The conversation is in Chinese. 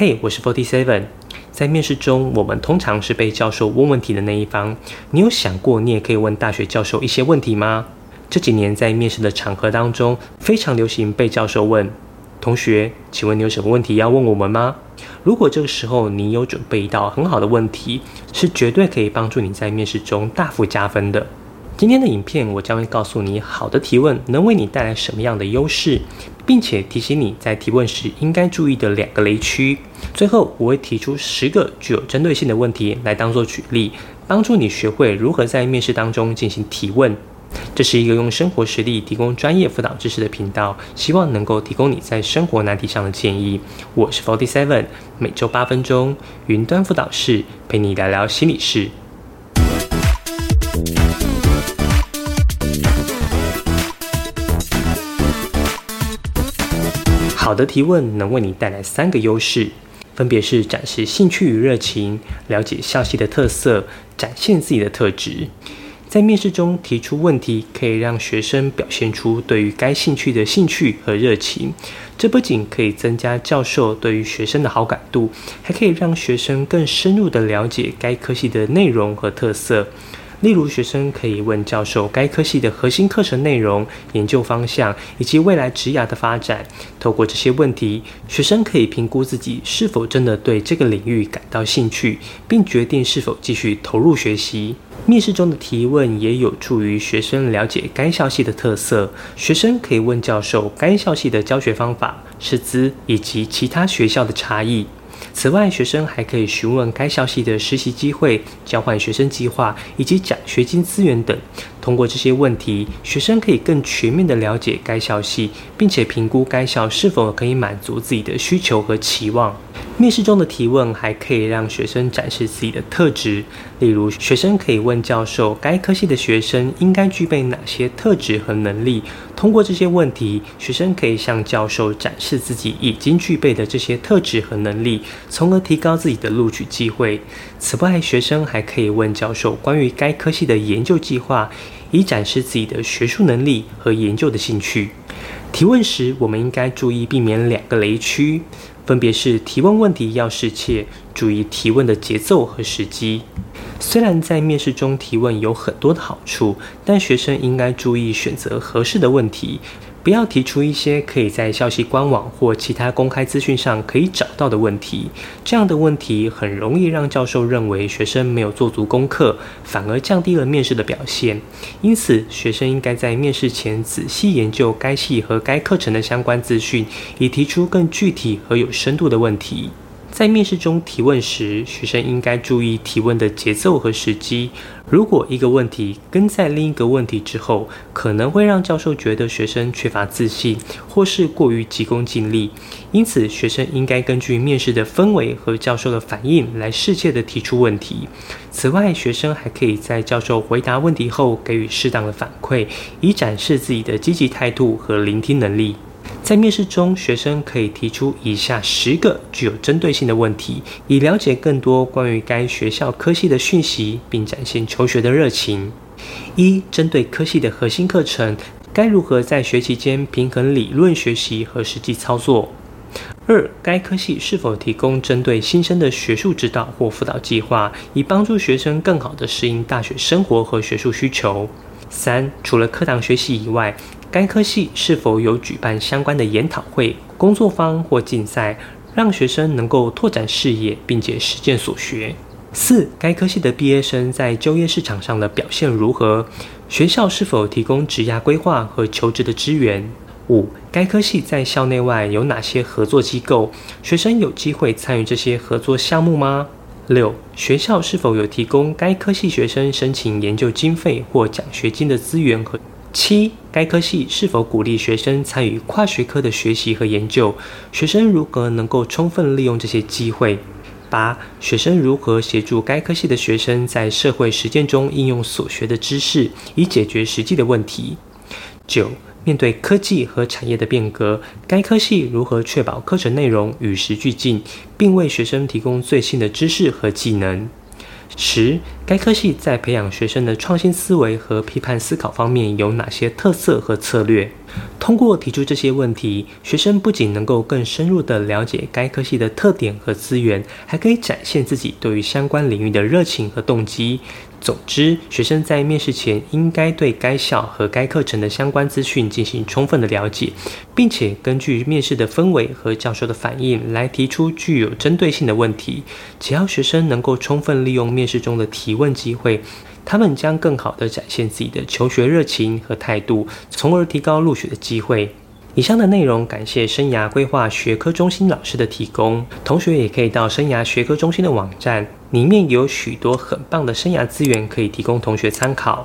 嘿，我是 Forty Seven。在面试中，我们通常是被教授问问题的那一方。你有想过，你也可以问大学教授一些问题吗？这几年在面试的场合当中，非常流行被教授问：“同学，请问你有什么问题要问我们吗？”如果这个时候你有准备一道很好的问题，是绝对可以帮助你在面试中大幅加分的。今天的影片，我将会告诉你好的提问能为你带来什么样的优势，并且提醒你在提问时应该注意的两个雷区。最后，我会提出十个具有针对性的问题来当做举例，帮助你学会如何在面试当中进行提问。这是一个用生活实例提供专业辅导知识的频道，希望能够提供你在生活难题上的建议。我是 Forty Seven，每周八分钟云端辅导室陪你聊聊心理事。好的提问能为你带来三个优势，分别是展示兴趣与热情、了解校系的特色、展现自己的特质。在面试中提出问题，可以让学生表现出对于该兴趣的兴趣和热情。这不仅可以增加教授对于学生的好感度，还可以让学生更深入的了解该科系的内容和特色。例如，学生可以问教授该科系的核心课程内容、研究方向以及未来职涯的发展。透过这些问题，学生可以评估自己是否真的对这个领域感到兴趣，并决定是否继续投入学习。面试中的提问也有助于学生了解该校系的特色。学生可以问教授该校系的教学方法、师资以及其他学校的差异。此外，学生还可以询问该校系的实习机会、交换学生计划以及奖学金资源等。通过这些问题，学生可以更全面地了解该校系，并且评估该校是否可以满足自己的需求和期望。面试中的提问还可以让学生展示自己的特质，例如，学生可以问教授该科系的学生应该具备哪些特质和能力。通过这些问题，学生可以向教授展示自己已经具备的这些特质和能力，从而提高自己的录取机会。此外，学生还可以问教授关于该科系的研究计划，以展示自己的学术能力和研究的兴趣。提问时，我们应该注意避免两个雷区。分别是提问问题要适切，注意提问的节奏和时机。虽然在面试中提问有很多的好处，但学生应该注意选择合适的问题。不要提出一些可以在消息官网或其他公开资讯上可以找到的问题，这样的问题很容易让教授认为学生没有做足功课，反而降低了面试的表现。因此，学生应该在面试前仔细研究该系和该课程的相关资讯，以提出更具体和有深度的问题。在面试中提问时，学生应该注意提问的节奏和时机。如果一个问题跟在另一个问题之后，可能会让教授觉得学生缺乏自信，或是过于急功近利。因此，学生应该根据面试的氛围和教授的反应来适切的提出问题。此外，学生还可以在教授回答问题后给予适当的反馈，以展示自己的积极态度和聆听能力。在面试中，学生可以提出以下十个具有针对性的问题，以了解更多关于该学校科系的讯息，并展现求学的热情。一、针对科系的核心课程，该如何在学期间平衡理论学习和实际操作？二、该科系是否提供针对新生的学术指导或辅导计划，以帮助学生更好地适应大学生活和学术需求？三、除了课堂学习以外，该科系是否有举办相关的研讨会、工作坊或竞赛，让学生能够拓展视野，并且实践所学？四、该科系的毕业生在就业市场上的表现如何？学校是否提供职涯规划和求职的资源？五、该科系在校内外有哪些合作机构？学生有机会参与这些合作项目吗？六、学校是否有提供该科系学生申请研究经费或奖学金的资源和？七，该科系是否鼓励学生参与跨学科的学习和研究？学生如何能够充分利用这些机会？八，学生如何协助该科系的学生在社会实践中应用所学的知识，以解决实际的问题？九，面对科技和产业的变革，该科系如何确保课程内容与时俱进，并为学生提供最新的知识和技能？十，该科系在培养学生的创新思维和批判思考方面有哪些特色和策略？通过提出这些问题，学生不仅能够更深入地了解该科系的特点和资源，还可以展现自己对于相关领域的热情和动机。总之，学生在面试前应该对该校和该课程的相关资讯进行充分的了解，并且根据面试的氛围和教授的反应来提出具有针对性的问题。只要学生能够充分利用面试中的提问机会，他们将更好地展现自己的求学热情和态度，从而提高录取的机会。以上的内容感谢生涯规划学科中心老师的提供，同学也可以到生涯学科中心的网站，里面有许多很棒的生涯资源可以提供同学参考。